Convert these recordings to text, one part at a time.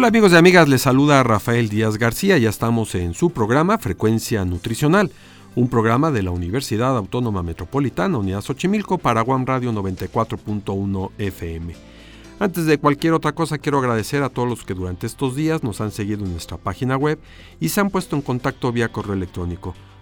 Hola amigos y amigas, les saluda Rafael Díaz García, ya estamos en su programa Frecuencia Nutricional, un programa de la Universidad Autónoma Metropolitana Unidad Xochimilco para Radio 94.1 FM. Antes de cualquier otra cosa quiero agradecer a todos los que durante estos días nos han seguido en nuestra página web y se han puesto en contacto vía correo electrónico.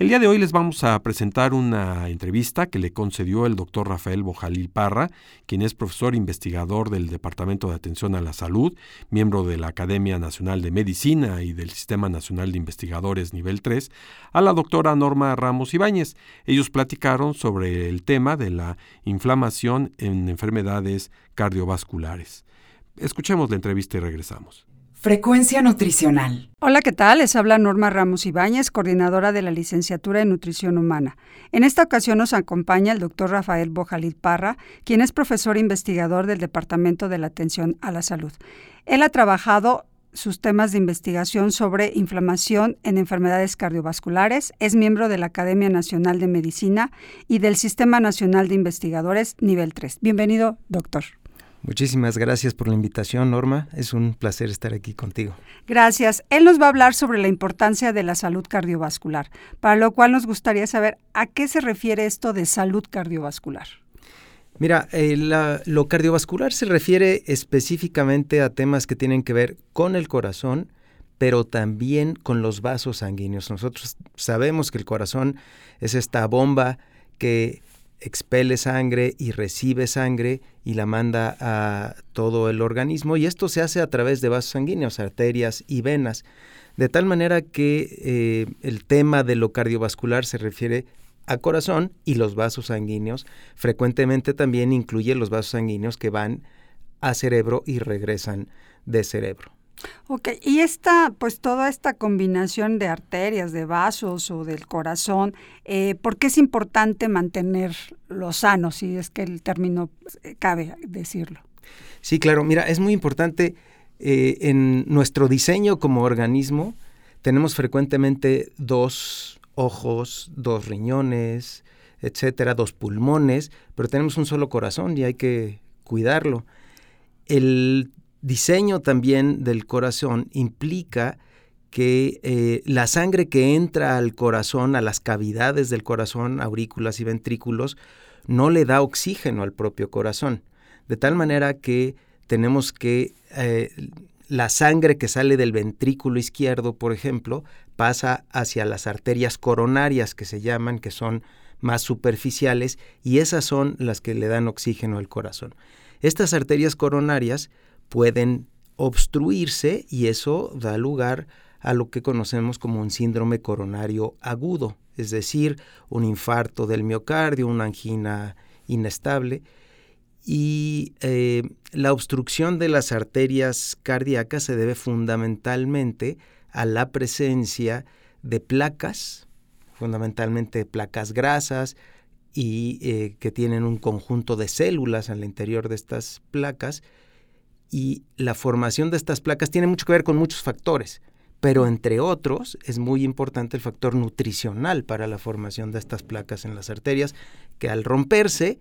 El día de hoy les vamos a presentar una entrevista que le concedió el doctor Rafael Bojalil Parra, quien es profesor investigador del Departamento de Atención a la Salud, miembro de la Academia Nacional de Medicina y del Sistema Nacional de Investigadores Nivel 3, a la doctora Norma Ramos Ibáñez. Ellos platicaron sobre el tema de la inflamación en enfermedades cardiovasculares. Escuchemos la entrevista y regresamos. Frecuencia Nutricional. Hola, ¿qué tal? Les habla Norma Ramos Ibáñez, coordinadora de la Licenciatura en Nutrición Humana. En esta ocasión nos acompaña el doctor Rafael Bojalid Parra, quien es profesor investigador del Departamento de la Atención a la Salud. Él ha trabajado sus temas de investigación sobre inflamación en enfermedades cardiovasculares, es miembro de la Academia Nacional de Medicina y del Sistema Nacional de Investigadores Nivel 3. Bienvenido, doctor. Muchísimas gracias por la invitación, Norma. Es un placer estar aquí contigo. Gracias. Él nos va a hablar sobre la importancia de la salud cardiovascular, para lo cual nos gustaría saber a qué se refiere esto de salud cardiovascular. Mira, eh, lo cardiovascular se refiere específicamente a temas que tienen que ver con el corazón, pero también con los vasos sanguíneos. Nosotros sabemos que el corazón es esta bomba que expele sangre y recibe sangre y la manda a todo el organismo y esto se hace a través de vasos sanguíneos, arterias y venas, de tal manera que eh, el tema de lo cardiovascular se refiere a corazón y los vasos sanguíneos, frecuentemente también incluye los vasos sanguíneos que van a cerebro y regresan de cerebro. Ok, y esta, pues toda esta combinación de arterias, de vasos o del corazón, eh, ¿por qué es importante mantenerlos sanos, si es que el término eh, cabe decirlo? Sí, claro, mira, es muy importante eh, en nuestro diseño como organismo, tenemos frecuentemente dos ojos, dos riñones, etcétera, dos pulmones, pero tenemos un solo corazón y hay que cuidarlo. El diseño también del corazón implica que eh, la sangre que entra al corazón, a las cavidades del corazón, aurículas y ventrículos, no le da oxígeno al propio corazón. De tal manera que tenemos que eh, la sangre que sale del ventrículo izquierdo, por ejemplo, pasa hacia las arterias coronarias que se llaman, que son más superficiales, y esas son las que le dan oxígeno al corazón. Estas arterias coronarias pueden obstruirse y eso da lugar a lo que conocemos como un síndrome coronario agudo, es decir, un infarto del miocardio, una angina inestable. Y eh, la obstrucción de las arterias cardíacas se debe fundamentalmente a la presencia de placas, fundamentalmente placas grasas, y eh, que tienen un conjunto de células al interior de estas placas, y la formación de estas placas tiene mucho que ver con muchos factores, pero entre otros es muy importante el factor nutricional para la formación de estas placas en las arterias, que al romperse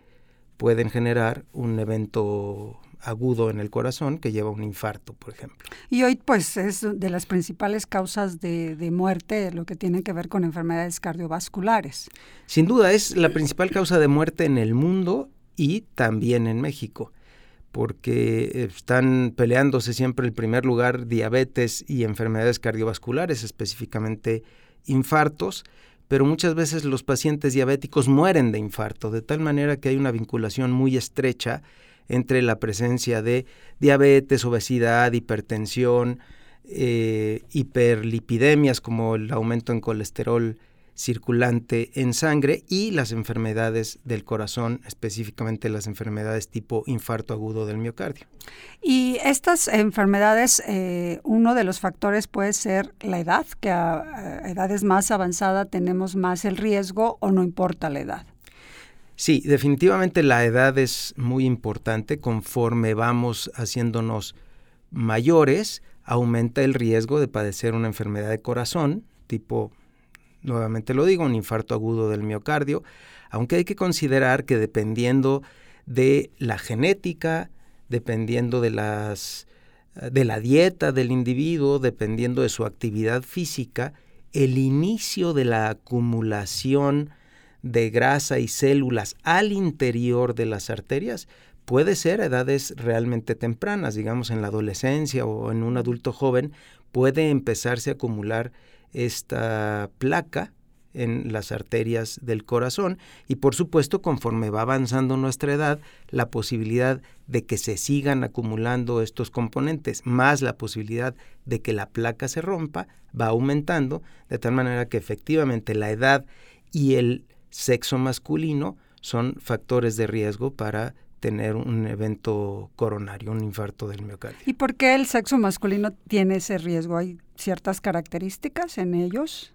pueden generar un evento agudo en el corazón que lleva a un infarto, por ejemplo. Y hoy pues es de las principales causas de, de, muerte lo que tiene que ver con enfermedades cardiovasculares. Sin duda es la principal causa de muerte en el mundo y también en México porque están peleándose siempre el primer lugar diabetes y enfermedades cardiovasculares, específicamente infartos, pero muchas veces los pacientes diabéticos mueren de infarto, de tal manera que hay una vinculación muy estrecha entre la presencia de diabetes, obesidad, hipertensión, eh, hiperlipidemias como el aumento en colesterol circulante en sangre y las enfermedades del corazón, específicamente las enfermedades tipo infarto agudo del miocardio. Y estas enfermedades, eh, uno de los factores puede ser la edad, que a, edades más avanzadas tenemos más el riesgo o no importa la edad. Sí, definitivamente la edad es muy importante. Conforme vamos haciéndonos mayores, aumenta el riesgo de padecer una enfermedad de corazón, tipo nuevamente lo digo, un infarto agudo del miocardio, aunque hay que considerar que dependiendo de la genética, dependiendo de las de la dieta del individuo, dependiendo de su actividad física, el inicio de la acumulación de grasa y células al interior de las arterias puede ser a edades realmente tempranas, digamos en la adolescencia o en un adulto joven, puede empezarse a acumular esta placa en las arterias del corazón y por supuesto conforme va avanzando nuestra edad la posibilidad de que se sigan acumulando estos componentes más la posibilidad de que la placa se rompa va aumentando de tal manera que efectivamente la edad y el sexo masculino son factores de riesgo para tener un evento coronario, un infarto del miocardio. ¿Y por qué el sexo masculino tiene ese riesgo? ¿Hay ciertas características en ellos?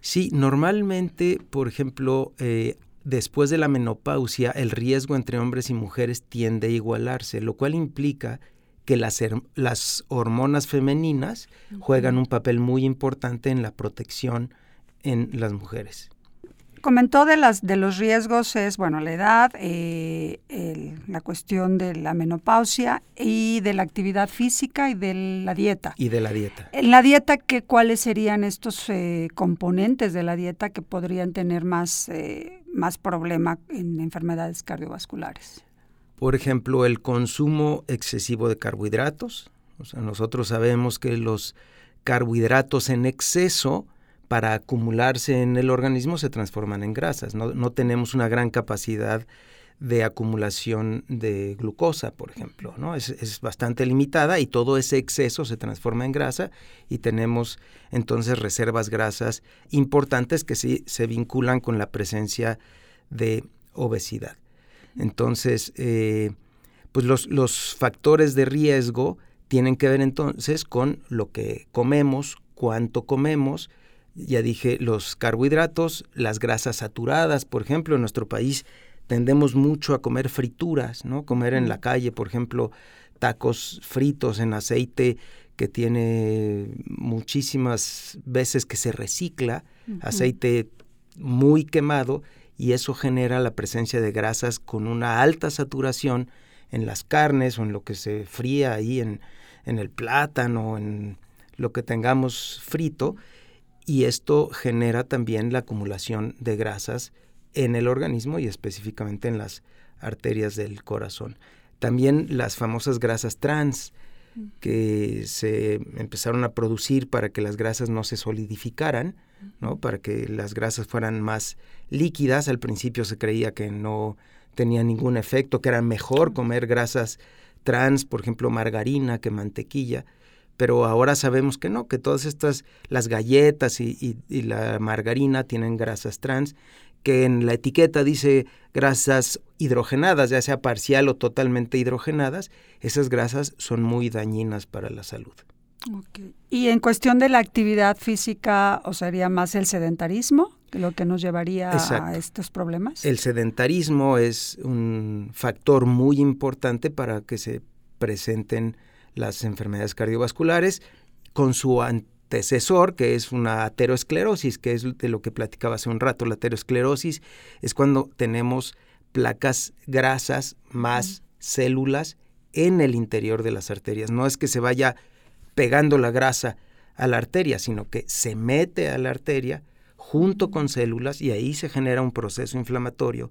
Sí, normalmente, por ejemplo, eh, después de la menopausia, el riesgo entre hombres y mujeres tiende a igualarse, lo cual implica que las, las hormonas femeninas juegan un papel muy importante en la protección en las mujeres comentó de las de los riesgos es bueno la edad, eh, la cuestión de la menopausia y de la actividad física y de la dieta. Y de la dieta. En la dieta, ¿qué, ¿cuáles serían estos eh, componentes de la dieta que podrían tener más, eh, más problema en enfermedades cardiovasculares? Por ejemplo, el consumo excesivo de carbohidratos. O sea, nosotros sabemos que los carbohidratos en exceso para acumularse en el organismo se transforman en grasas. No, tenemos una gran capacidad de acumulación de glucosa, por ejemplo, ¿no? Es, bastante limitada y todo ese exceso se transforma en grasa y tenemos entonces reservas grasas importantes que sí se vinculan con la presencia de obesidad. Entonces, eh, pues los, los factores de riesgo tienen que ver entonces con lo que comemos, cuánto comemos, ya dije, los carbohidratos, las grasas saturadas, por ejemplo, en nuestro país tendemos mucho a comer frituras, ¿no? Comer en la calle, por ejemplo, tacos fritos en aceite que tiene muchísimas veces que se recicla, aceite muy quemado, y eso genera la presencia de grasas con una alta saturación en las carnes o en lo que se fría ahí en, en el plátano, en lo que tengamos frito, y esto genera también la acumulación de grasas en el organismo y específicamente en las arterias del corazón. También las famosas grasas trans que se empezaron a producir para que las grasas no se solidificaran, ¿no? para que las grasas fueran más líquidas. Al principio se creía que no tenía ningún efecto, que era mejor comer grasas trans, por ejemplo, margarina que mantequilla pero ahora sabemos que no, que todas estas, las galletas y, la margarina tienen grasas trans, que en la etiqueta dice grasas hidrogenadas, ya sea parcial o totalmente hidrogenadas, esas grasas son muy dañinas para la salud. Y en cuestión de la actividad física, ¿o sería más el sedentarismo lo que nos llevaría a estos problemas? El sedentarismo es un factor muy importante para que se presenten las enfermedades cardiovasculares con su antecesor, que es una aterosclerosis, que es de lo que platicaba hace un rato. La aterosclerosis es cuando tenemos placas grasas más células en el interior de las arterias. No es que se vaya pegando la grasa a la arteria, sino que se mete a la arteria junto con células y ahí se genera un proceso inflamatorio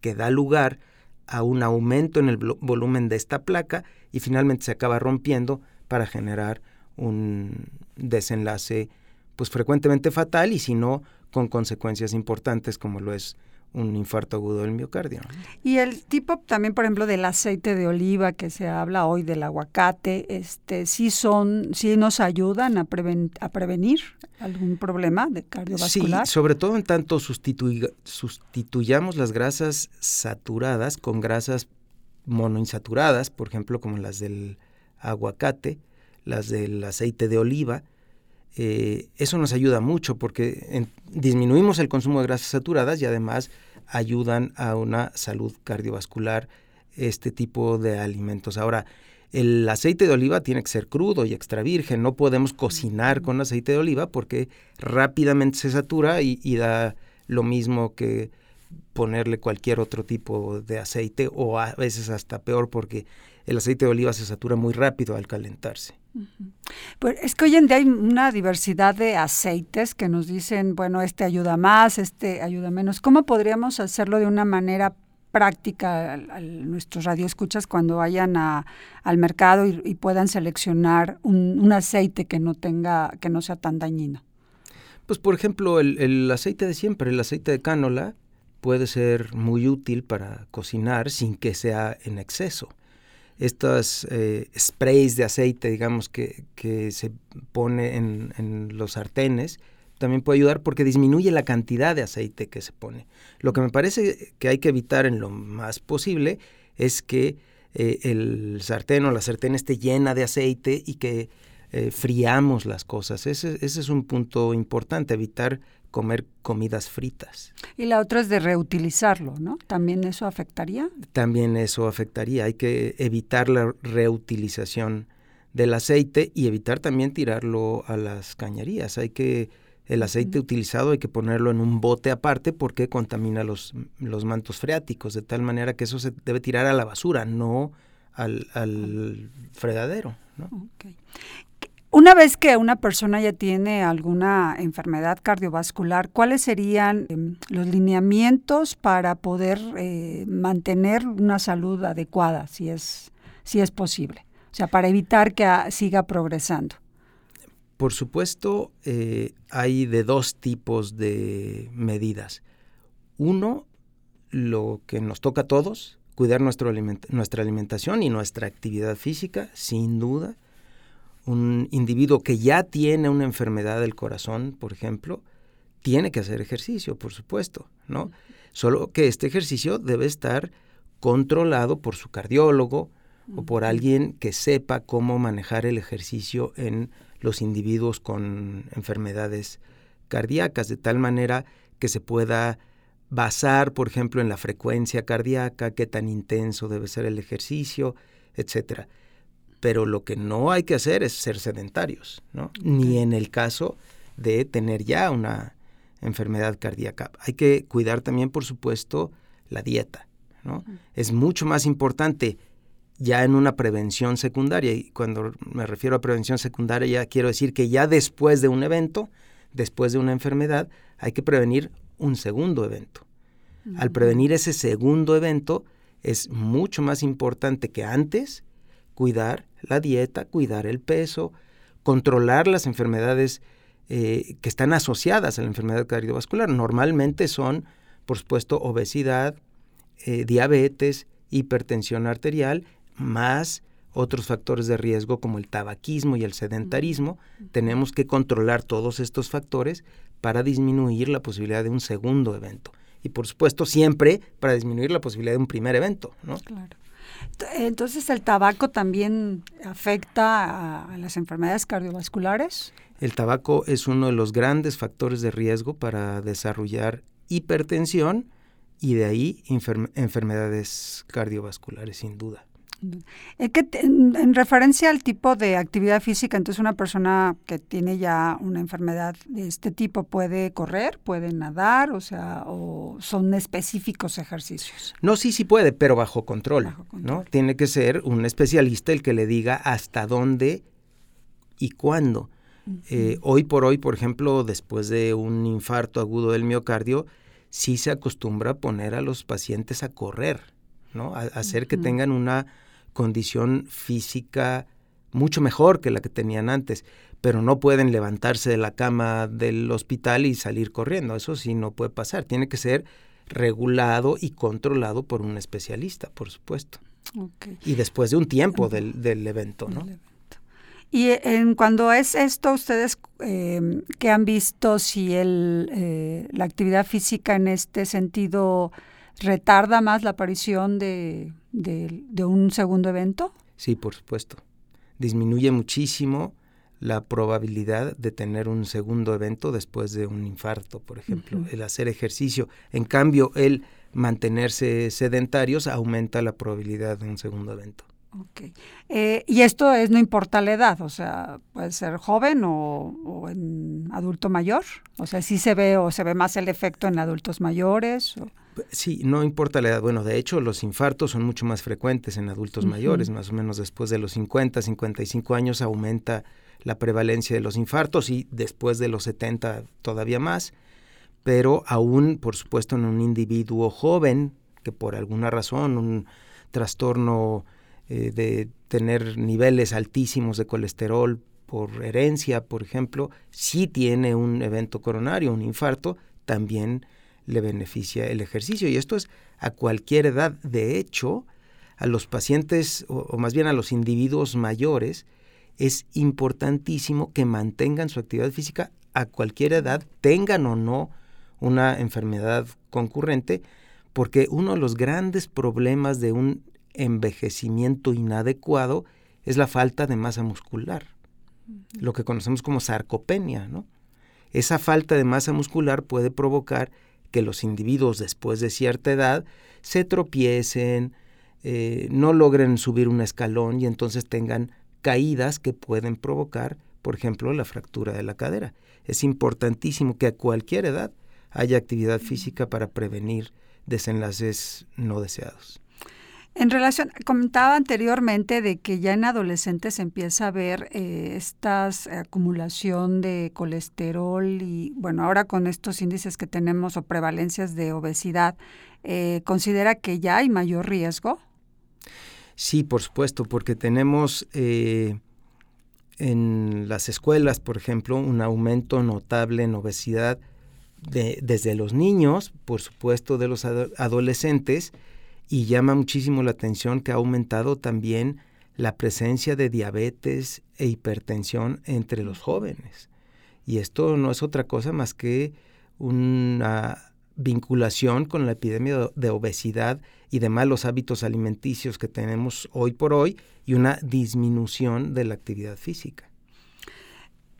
que da lugar a un aumento en el volumen de esta placa y finalmente se acaba rompiendo para generar un desenlace pues frecuentemente fatal y si no con consecuencias importantes como lo es un infarto agudo del miocardio. Y el tipo también, por ejemplo, del aceite de oliva que se habla hoy del aguacate, este, sí son, sí nos ayudan a, a prevenir algún problema de cardiovascular. Sí, sobre todo en tanto sustituyamos las grasas saturadas con grasas monoinsaturadas, por ejemplo, como las del aguacate, las del aceite de oliva, eh, eso nos ayuda mucho porque disminuimos el consumo de grasas saturadas y además ayudan a una salud cardiovascular este tipo de alimentos. Ahora, el aceite de oliva tiene que ser crudo y extra virgen, no podemos cocinar con aceite de oliva porque rápidamente se satura y, y da lo mismo que ponerle cualquier otro tipo de aceite o a veces hasta peor porque el aceite de oliva se satura muy rápido al calentarse. Pues es que hoy en día hay una diversidad de aceites que nos dicen, bueno, este ayuda más, este ayuda menos. ¿Cómo podríamos hacerlo de una manera práctica a, nuestros radioescuchas cuando vayan al mercado y, puedan seleccionar un, aceite que no tenga, que no sea tan dañino? Pues por ejemplo, el, el aceite de siempre, el aceite de cánola, puede ser muy útil para cocinar sin que sea en exceso estos eh, sprays de aceite, digamos, que, que se pone en, en, los sartenes, también puede ayudar porque disminuye la cantidad de aceite que se pone. Lo que me parece que hay que evitar en lo más posible es que eh, el sartén o la sartén esté llena de aceite y que eh, friamos las cosas. Ese, ese, es un punto importante, evitar comer comidas fritas. Y la otra es de reutilizarlo, ¿no? ¿También eso afectaría? También eso afectaría. Hay que evitar la reutilización del aceite y evitar también tirarlo a las cañerías. Hay que el aceite utilizado hay que ponerlo en un bote aparte porque contamina los, los mantos freáticos, de tal manera que eso se debe tirar a la basura, no al, al fregadero. ¿no? Okay. Una vez que una persona ya tiene alguna enfermedad cardiovascular, ¿cuáles serían em, los lineamientos para poder eh, mantener una salud adecuada, si es, si es posible? O sea, para evitar que siga progresando. Por supuesto, eh, hay de dos tipos de medidas. Uno, lo que nos toca a todos, cuidar nuestro nuestra alimentación y nuestra actividad física, sin duda un individuo que ya tiene una enfermedad del corazón, por ejemplo, tiene que hacer ejercicio, por supuesto, ¿no? Solo que este ejercicio debe estar controlado por su cardiólogo o por alguien que sepa cómo manejar el ejercicio en los individuos con enfermedades cardíacas, de tal manera que se pueda basar, por ejemplo, en la frecuencia cardíaca, qué tan intenso debe ser el ejercicio, etcétera pero lo que no hay que hacer es ser sedentarios, ¿no? Ni en el caso de tener ya una enfermedad cardíaca. Hay que cuidar también, por supuesto, la dieta, ¿no? Es mucho más importante ya en una prevención secundaria, y cuando me refiero a prevención secundaria ya quiero decir que ya después de un evento, después de una enfermedad, hay que prevenir un segundo evento. Al prevenir ese segundo evento, es mucho más importante que antes cuidar la dieta, cuidar el peso, controlar las enfermedades eh, que están asociadas a la enfermedad cardiovascular. Normalmente son, por supuesto, obesidad, eh, diabetes, hipertensión arterial, más otros factores de riesgo como el tabaquismo y el sedentarismo. Tenemos que controlar todos estos factores para disminuir la posibilidad de un segundo evento. Y por supuesto siempre para disminuir la posibilidad de un primer evento. ¿no? Claro. Entonces, ¿el tabaco también afecta a, las enfermedades cardiovasculares? El tabaco es uno de los grandes factores de riesgo para desarrollar hipertensión y de ahí enfermedades cardiovasculares, sin duda. Eh, en, referencia al tipo de actividad física, entonces una persona que tiene ya una enfermedad de este tipo puede correr, puede nadar, o sea, o son específicos ejercicios. No, sí, sí puede, pero bajo control, ¿no? Tiene que ser un especialista el que le diga hasta dónde y cuándo. Eh, hoy por hoy, por ejemplo, después de un infarto agudo del miocardio, sí se acostumbra a poner a los pacientes a correr, ¿no? A, hacer que tengan una condición física mucho mejor que la que tenían antes, pero no pueden levantarse de la cama del hospital y salir corriendo. Eso sí no puede pasar. Tiene que ser regulado y controlado por un especialista, por supuesto. Y después de un tiempo del, del evento, ¿no? Y en, cuando es esto, ustedes eh, que han visto si el, eh, la actividad física en este sentido retarda más la aparición de, de, un segundo evento? Sí, por supuesto. Disminuye muchísimo la probabilidad de tener un segundo evento después de un infarto, por ejemplo, el hacer ejercicio. En cambio, el mantenerse sedentarios aumenta la probabilidad de un segundo evento. Ok. Eh, y esto es, no importa la edad, o sea, puede ser joven o, en adulto mayor. O sea, sí se ve o se ve más el efecto en adultos mayores. Sí, no importa la edad. Bueno, de hecho, los infartos son mucho más frecuentes en adultos mayores, más o menos después de los 50, 55 años aumenta la prevalencia de los infartos y después de los 70 todavía más. Pero aún, por supuesto, en un individuo joven que por alguna razón, un trastorno eh, de tener niveles altísimos de colesterol por herencia, por ejemplo, si tiene un evento coronario, un infarto, también le beneficia el ejercicio. Y esto es a cualquier edad. De hecho, a los pacientes, o, más bien a los individuos mayores, es importantísimo que mantengan su actividad física a cualquier edad, tengan o no una enfermedad concurrente, porque uno de los grandes problemas de un envejecimiento inadecuado es la falta de masa muscular, lo que conocemos como sarcopenia. ¿no? Esa falta de masa muscular puede provocar que los individuos después de cierta edad se tropiecen, eh, no logren subir un escalón y entonces tengan caídas que pueden provocar, por ejemplo, la fractura de la cadera. Es importantísimo que a cualquier edad haya actividad física para prevenir desenlaces no deseados. En relación, comentaba anteriormente de que ya en adolescentes se empieza a ver eh, esta acumulación de colesterol y, bueno, ahora con estos índices que tenemos o prevalencias de obesidad, eh, ¿considera que ya hay mayor riesgo? Sí, por supuesto, porque tenemos eh, en las escuelas, por ejemplo, un aumento notable en obesidad de, desde los niños, por supuesto, de los adolescentes, y llama muchísimo la atención que ha aumentado también la presencia de diabetes e hipertensión entre los jóvenes. Y esto no es otra cosa más que una vinculación con la epidemia de obesidad y de malos hábitos alimenticios que tenemos hoy por hoy y una disminución de la actividad física.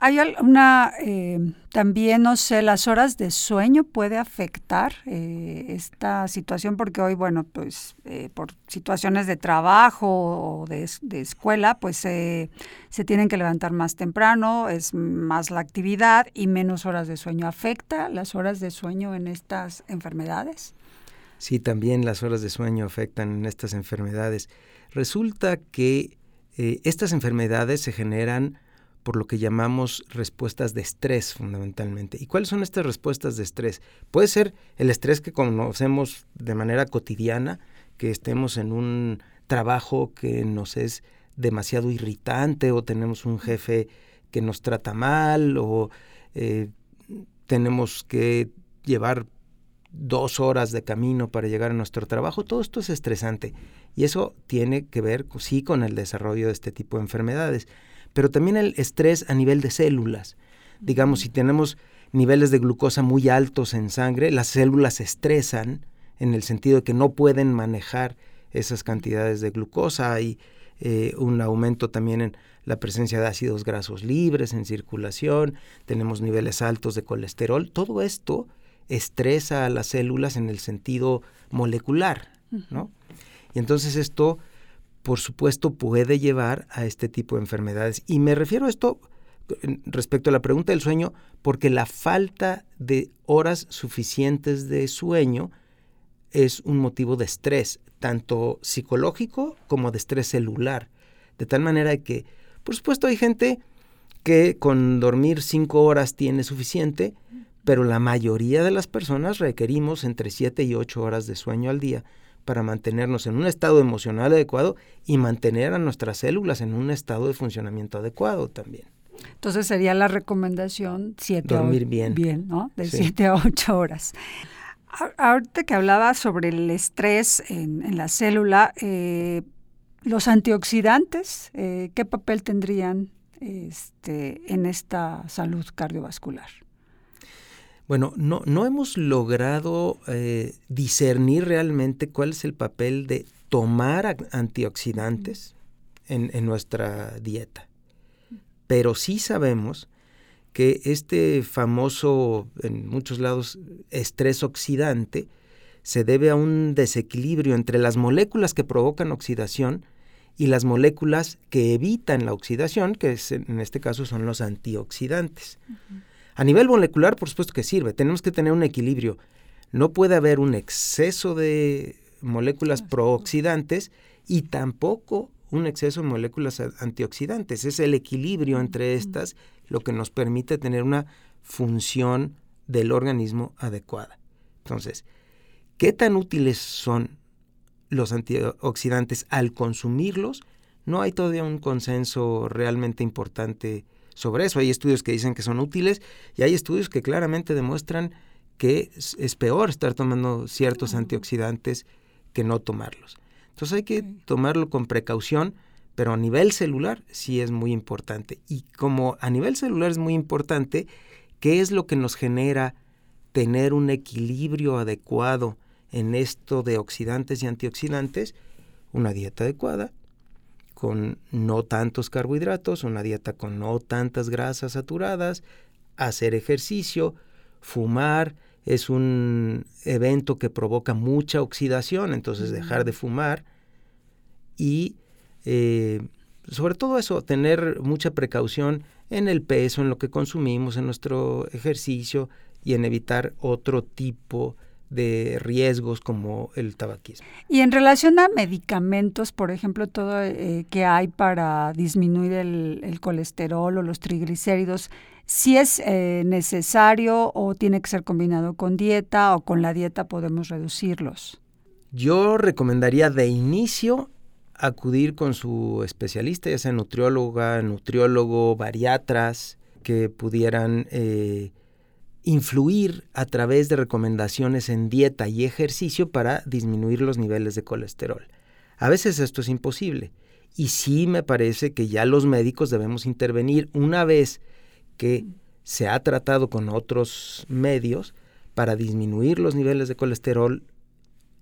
Hay una, eh, también, no sé, las horas de sueño puede afectar eh, esta situación porque hoy, bueno, pues eh, por situaciones de trabajo o de, escuela, pues se tienen que levantar más temprano, es más la actividad y menos horas de sueño. ¿Afecta las horas de sueño en estas enfermedades? Sí, también las horas de sueño afectan en estas enfermedades. Resulta que estas enfermedades se generan por lo que llamamos respuestas de estrés fundamentalmente. ¿Y cuáles son estas respuestas de estrés? Puede ser el estrés que conocemos de manera cotidiana, que estemos en un trabajo que nos es demasiado irritante o tenemos un jefe que nos trata mal o eh, tenemos que llevar dos horas de camino para llegar a nuestro trabajo, todo esto es estresante y eso tiene que ver sí con el desarrollo de este tipo de enfermedades pero también el estrés a nivel de células. Digamos, si tenemos niveles de glucosa muy altos en sangre, las células se estresan en el sentido de que no pueden manejar esas cantidades de glucosa. Hay eh, un aumento también en la presencia de ácidos grasos libres en circulación, tenemos niveles altos de colesterol. Todo esto estresa a las células en el sentido molecular, ¿no? Y entonces esto por supuesto, puede llevar a este tipo de enfermedades. Y me refiero a esto respecto a la pregunta del sueño, porque la falta de horas suficientes de sueño es un motivo de estrés, tanto psicológico como de estrés celular. De tal manera que, por supuesto, hay gente que con dormir cinco horas tiene suficiente, pero la mayoría de las personas requerimos entre siete y ocho horas de sueño al día para mantenernos en un estado emocional adecuado y mantener a nuestras células en un estado de funcionamiento adecuado también. Entonces sería la recomendación 7 Dormir bien. Bien, ¿no? De 7 a 8 horas. Ahorita que hablaba sobre el estrés en, la célula, eh, los antioxidantes, eh, ¿qué papel tendrían este, en esta salud cardiovascular? Bueno, no, no hemos logrado eh, discernir realmente cuál es el papel de tomar antioxidantes en, en nuestra dieta. Pero sí sabemos que este famoso, en muchos lados, estrés oxidante, se debe a un desequilibrio entre las moléculas que provocan oxidación y las moléculas que evitan la oxidación, que en este caso son los antioxidantes. A nivel molecular, por supuesto que sirve, tenemos que tener un equilibrio. No puede haber un exceso de moléculas prooxidantes y tampoco un exceso de moléculas antioxidantes. Es el equilibrio entre estas lo que nos permite tener una función del organismo adecuada. Entonces, ¿qué tan útiles son los antioxidantes al consumirlos? No hay todavía un consenso realmente importante sobre eso. Hay estudios que dicen que son útiles y hay estudios que claramente demuestran que es, peor estar tomando ciertos antioxidantes que no tomarlos. Entonces hay que tomarlo con precaución, pero a nivel celular sí es muy importante. Y como a nivel celular es muy importante, ¿qué es lo que nos genera tener un equilibrio adecuado en esto de oxidantes y antioxidantes? Una dieta adecuada, con no tantos carbohidratos, una dieta con no tantas grasas saturadas, hacer ejercicio, fumar es un evento que provoca mucha oxidación, entonces dejar de fumar y eh, sobre todo eso, tener mucha precaución en el peso, en lo que consumimos, en nuestro ejercicio y en evitar otro tipo de riesgos como el tabaquismo. Y en relación a medicamentos, por ejemplo, todo eh, que hay para disminuir el, colesterol o los triglicéridos, si es eh, necesario o tiene que ser combinado con dieta o con la dieta podemos reducirlos. Yo recomendaría de inicio acudir con su especialista, ya sea nutrióloga, nutriólogo, bariatras, que pudieran eh, influir a través de recomendaciones en dieta y ejercicio para disminuir los niveles de colesterol. A veces esto es imposible y sí me parece que ya los médicos debemos intervenir una vez que se ha tratado con otros medios para disminuir los niveles de colesterol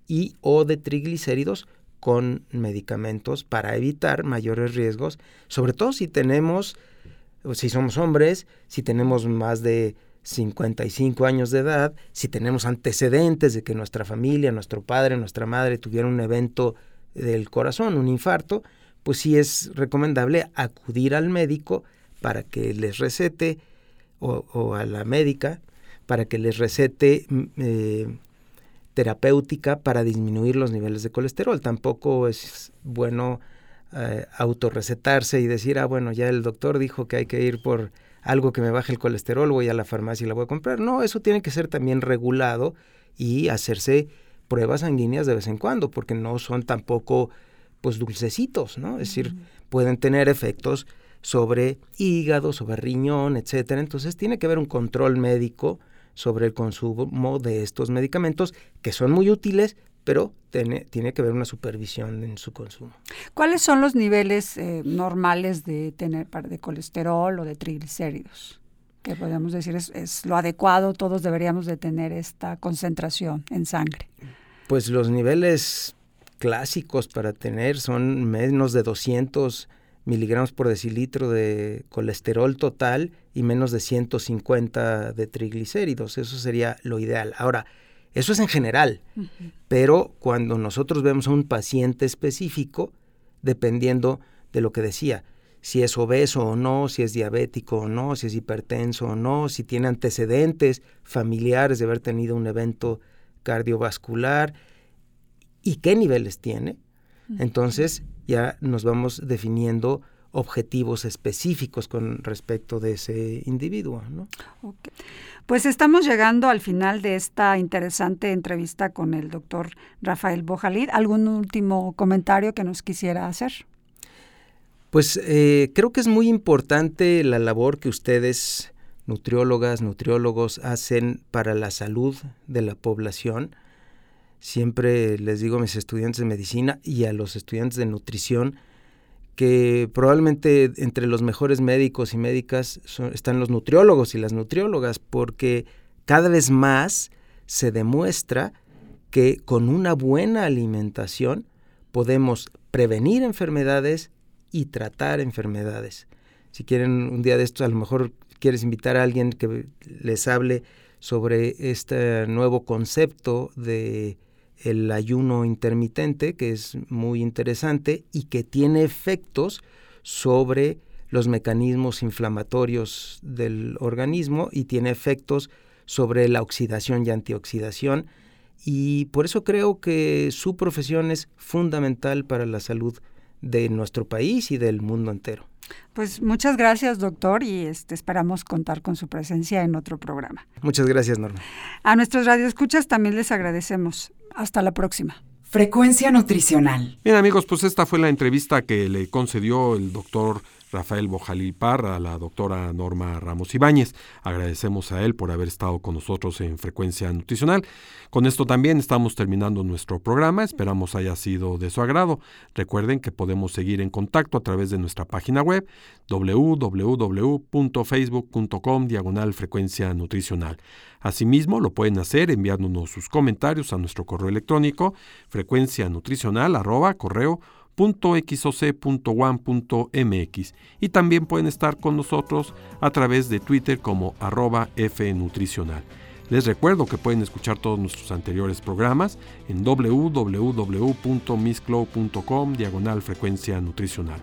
y o de triglicéridos con medicamentos para evitar mayores riesgos, sobre todo si tenemos, si somos hombres, si tenemos más de 55 años de edad, si tenemos antecedentes de que nuestra familia, nuestro padre, nuestra madre tuvieron un evento del corazón, un infarto, pues sí es recomendable acudir al médico para que les recete o, a la médica para que les recete mm, eh, terapéutica para disminuir los niveles de colesterol. Tampoco es bueno eh, autorrecetarse y decir, ah, bueno, ya el doctor dijo que hay que ir por algo que me baje el colesterol, voy a la farmacia y la voy a comprar. No, eso tiene que ser también regulado y hacerse pruebas sanguíneas de vez en cuando, porque no son tampoco pues dulcecitos, ¿no? Es decir, pueden tener efectos sobre hígado, sobre riñón, etcétera. Entonces tiene que haber un control médico sobre el consumo de estos medicamentos que son muy útiles, pero tiene, tiene que haber una supervisión en su consumo. ¿Cuáles son los niveles eh, normales de tener de colesterol o de triglicéridos? Que podemos decir es, es, lo adecuado, todos deberíamos de tener esta concentración en sangre. Pues los niveles clásicos para tener son menos de 200 miligramos por decilitro de colesterol total y menos de 150 de triglicéridos. Eso sería lo ideal. Ahora, eso es en general, pero cuando nosotros vemos a un paciente específico, dependiendo de lo que decía, si es obeso o no, si es diabético o no, si es hipertenso o no, si tiene antecedentes familiares de haber tenido un evento cardiovascular y qué niveles tiene, entonces ya nos vamos definiendo objetivos específicos con respecto de ese individuo. ¿no? Pues estamos llegando al final de esta interesante entrevista con el doctor Rafael Bojalid. ¿Algún último comentario que nos quisiera hacer? Pues eh, creo que es muy importante la labor que ustedes nutriólogas, nutriólogos hacen para la salud de la población. Siempre les digo a mis estudiantes de medicina y a los estudiantes de nutrición que probablemente entre los mejores médicos y médicas están los nutriólogos y las nutriólogas, porque cada vez más se demuestra que con una buena alimentación podemos prevenir enfermedades y tratar enfermedades. Si quieren un día de estos, a lo mejor quieres invitar a alguien que les hable sobre este nuevo concepto de el ayuno intermitente, que es muy interesante y que tiene efectos sobre los mecanismos inflamatorios del organismo y tiene efectos sobre la oxidación y antioxidación. Y por eso creo que su profesión es fundamental para la salud de nuestro país y del mundo entero. Pues muchas gracias, doctor, y este, esperamos contar con su presencia en otro programa. Muchas gracias, Norma. A nuestros radioescuchas también les agradecemos. Hasta la próxima. Frecuencia nutricional. Bien amigos, pues esta fue la entrevista que le concedió el doctor Rafael Bojalil Parra, a la doctora Norma Ramos Ibáñez. Agradecemos a él por haber estado con nosotros en Frecuencia Nutricional. Con esto también estamos terminando nuestro programa. Esperamos haya sido de su agrado. Recuerden que podemos seguir en contacto a través de nuestra página web www.facebook.com diagonal frecuencia nutricional. Asimismo, lo pueden hacer enviándonos sus comentarios a nuestro correo electrónico frecuencia nutricional arroba correo .xoc.1.mx y también pueden estar con nosotros a través de Twitter como arroba fnutricional. Les recuerdo que pueden escuchar todos nuestros anteriores programas en www.missclow.com diagonal frecuencia nutricional.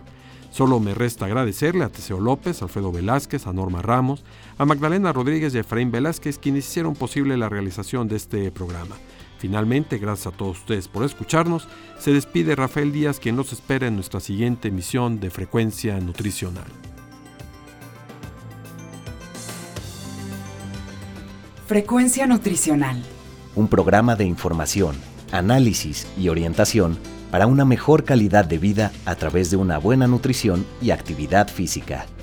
Solo me resta agradecerle a Teseo López, Alfredo Velázquez, a Norma Ramos, a Magdalena Rodríguez y a Efraín Velázquez quienes hicieron posible la realización de este programa. Finalmente, gracias a todos ustedes por escucharnos, se despide Rafael Díaz quien nos espera en nuestra siguiente emisión de Frecuencia Nutricional. Frecuencia Nutricional. Un programa de información, análisis y orientación para una mejor calidad de vida a través de una buena nutrición y actividad física.